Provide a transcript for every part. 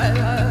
I, I,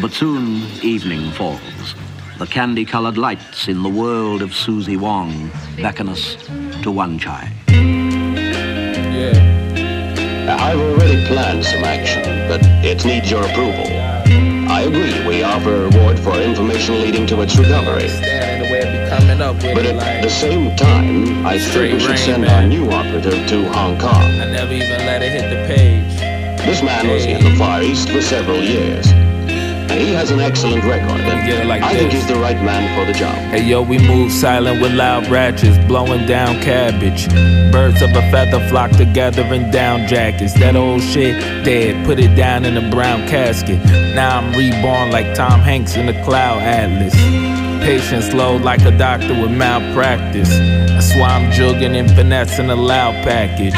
But soon evening falls. The candy-colored lights in the world of Susie Wong beckon us to Wan Chai. Yeah. I've already planned some action, but it needs your approval. I agree we offer a reward for information leading to its recovery. But at the same time, I think we should send our new operative to Hong Kong. I never even let it hit the page. This man was in the Far East for several years. And he has an excellent record. And like I this. think he's the right man for the job. Hey yo, we move silent with loud ratchets, blowing down cabbage. Birds of a feather flock together in down jackets. That old shit dead, put it down in a brown casket. Now I'm reborn like Tom Hanks in the Cloud Atlas. Patience low like a doctor with malpractice. That's why I'm jugging and finessing a loud package.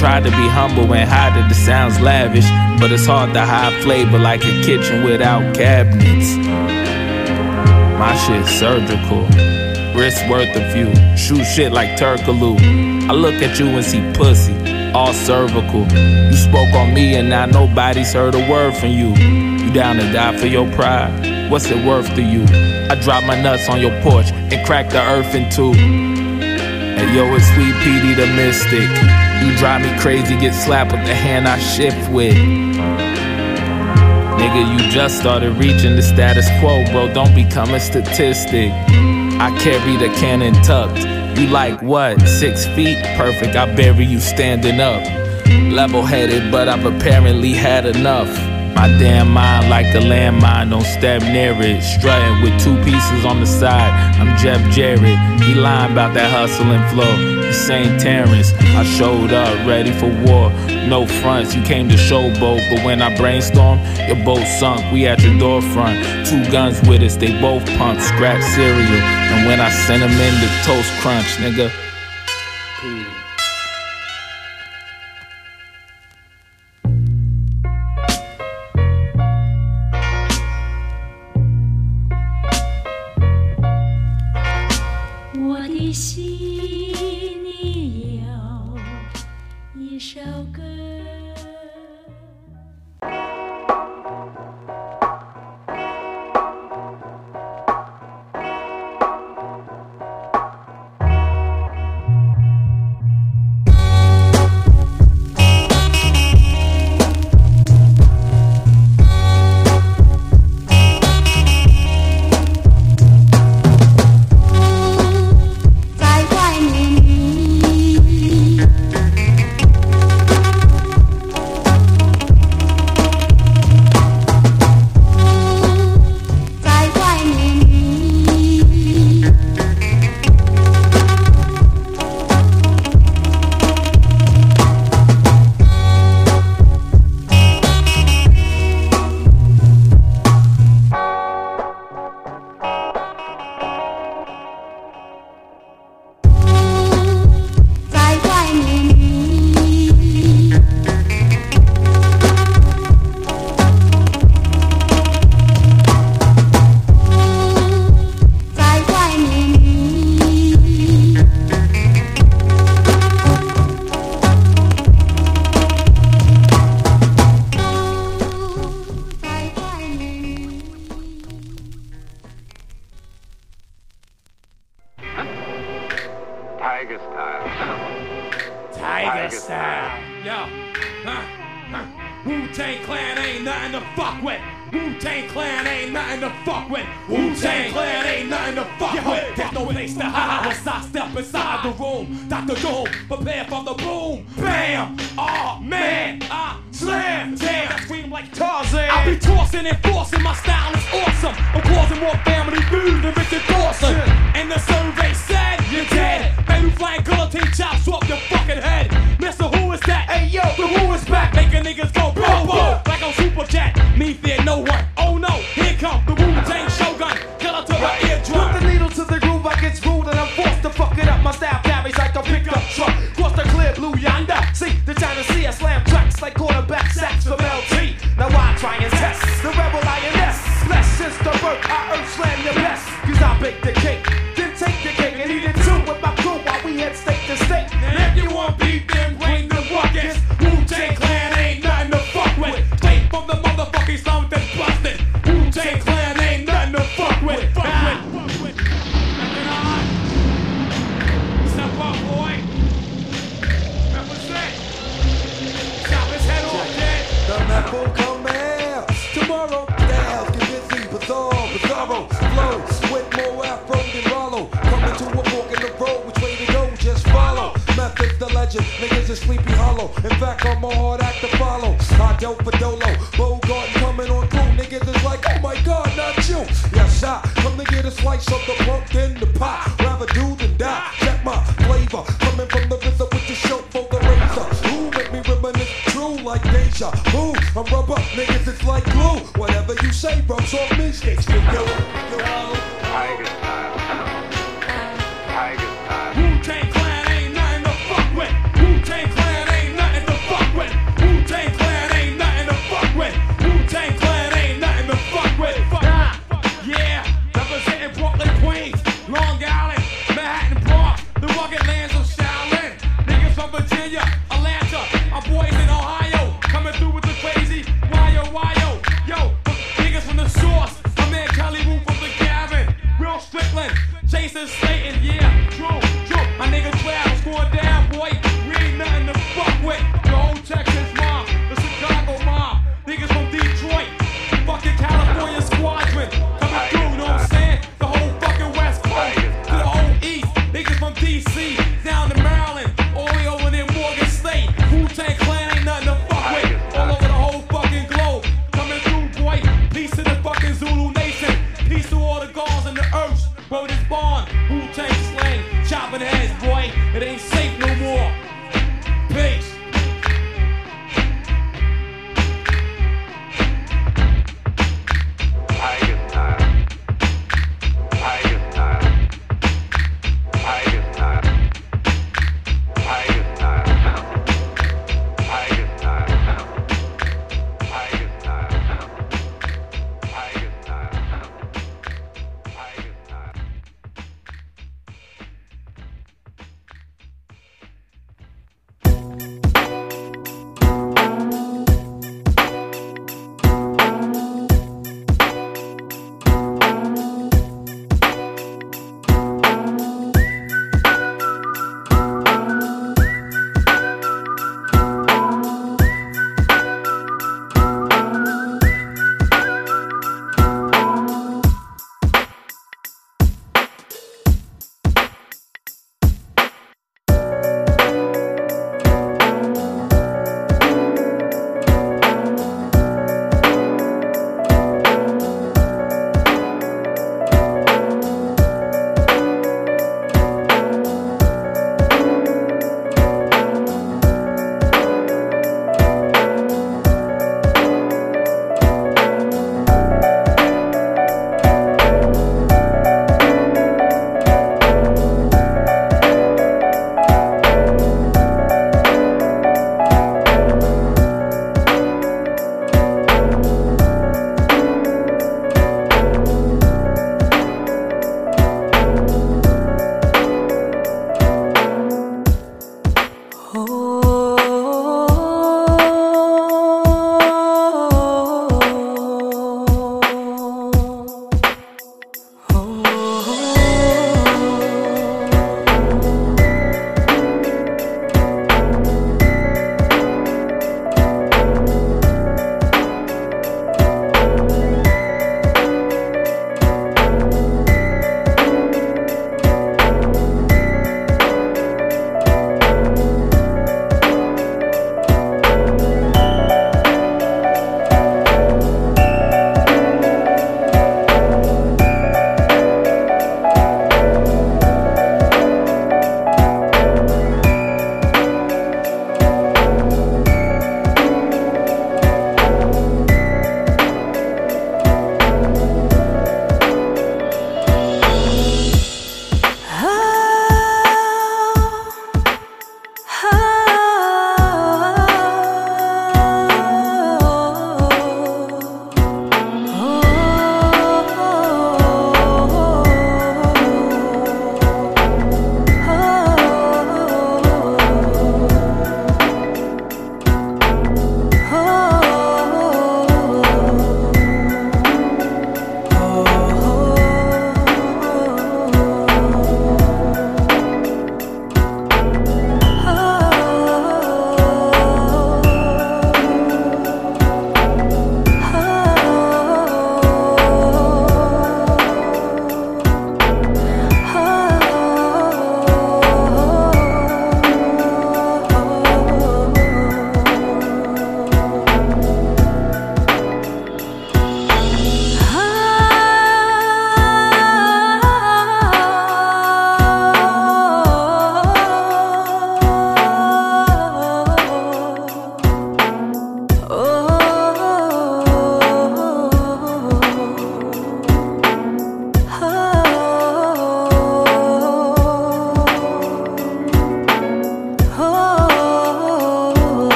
Try to be humble and hide it, it sounds lavish. But it's hard to hide flavor like a kitchen without cabinets. My shit's surgical. Wrist worth a few. Shoot shit like Turkaloo. I look at you and see pussy, all cervical. You spoke on me and now nobody's heard a word from you. You down to die for your pride? What's it worth to you? I drop my nuts on your porch and crack the earth in two. And yo, it's Sweet Petey the Mystic. You drive me crazy, get slapped with the hand I shift with. Nigga, you just started reaching the status quo, bro. Don't become a statistic. I carry the cannon tucked. You like what? Six feet? Perfect. I bury you standing up. Level headed, but I've apparently had enough. My damn mind like a landmine, don't step near it. Strutting with two pieces on the side. I'm Jeff Jarrett. He lying about that hustle and flow. This ain't Terrence. I showed up ready for war. No fronts, you came to showboat. But when I brainstorm, your boat sunk. We at your door front. Two guns with us, they both pumped. Scratch cereal. And when I sent them in, the toast crunch, nigga.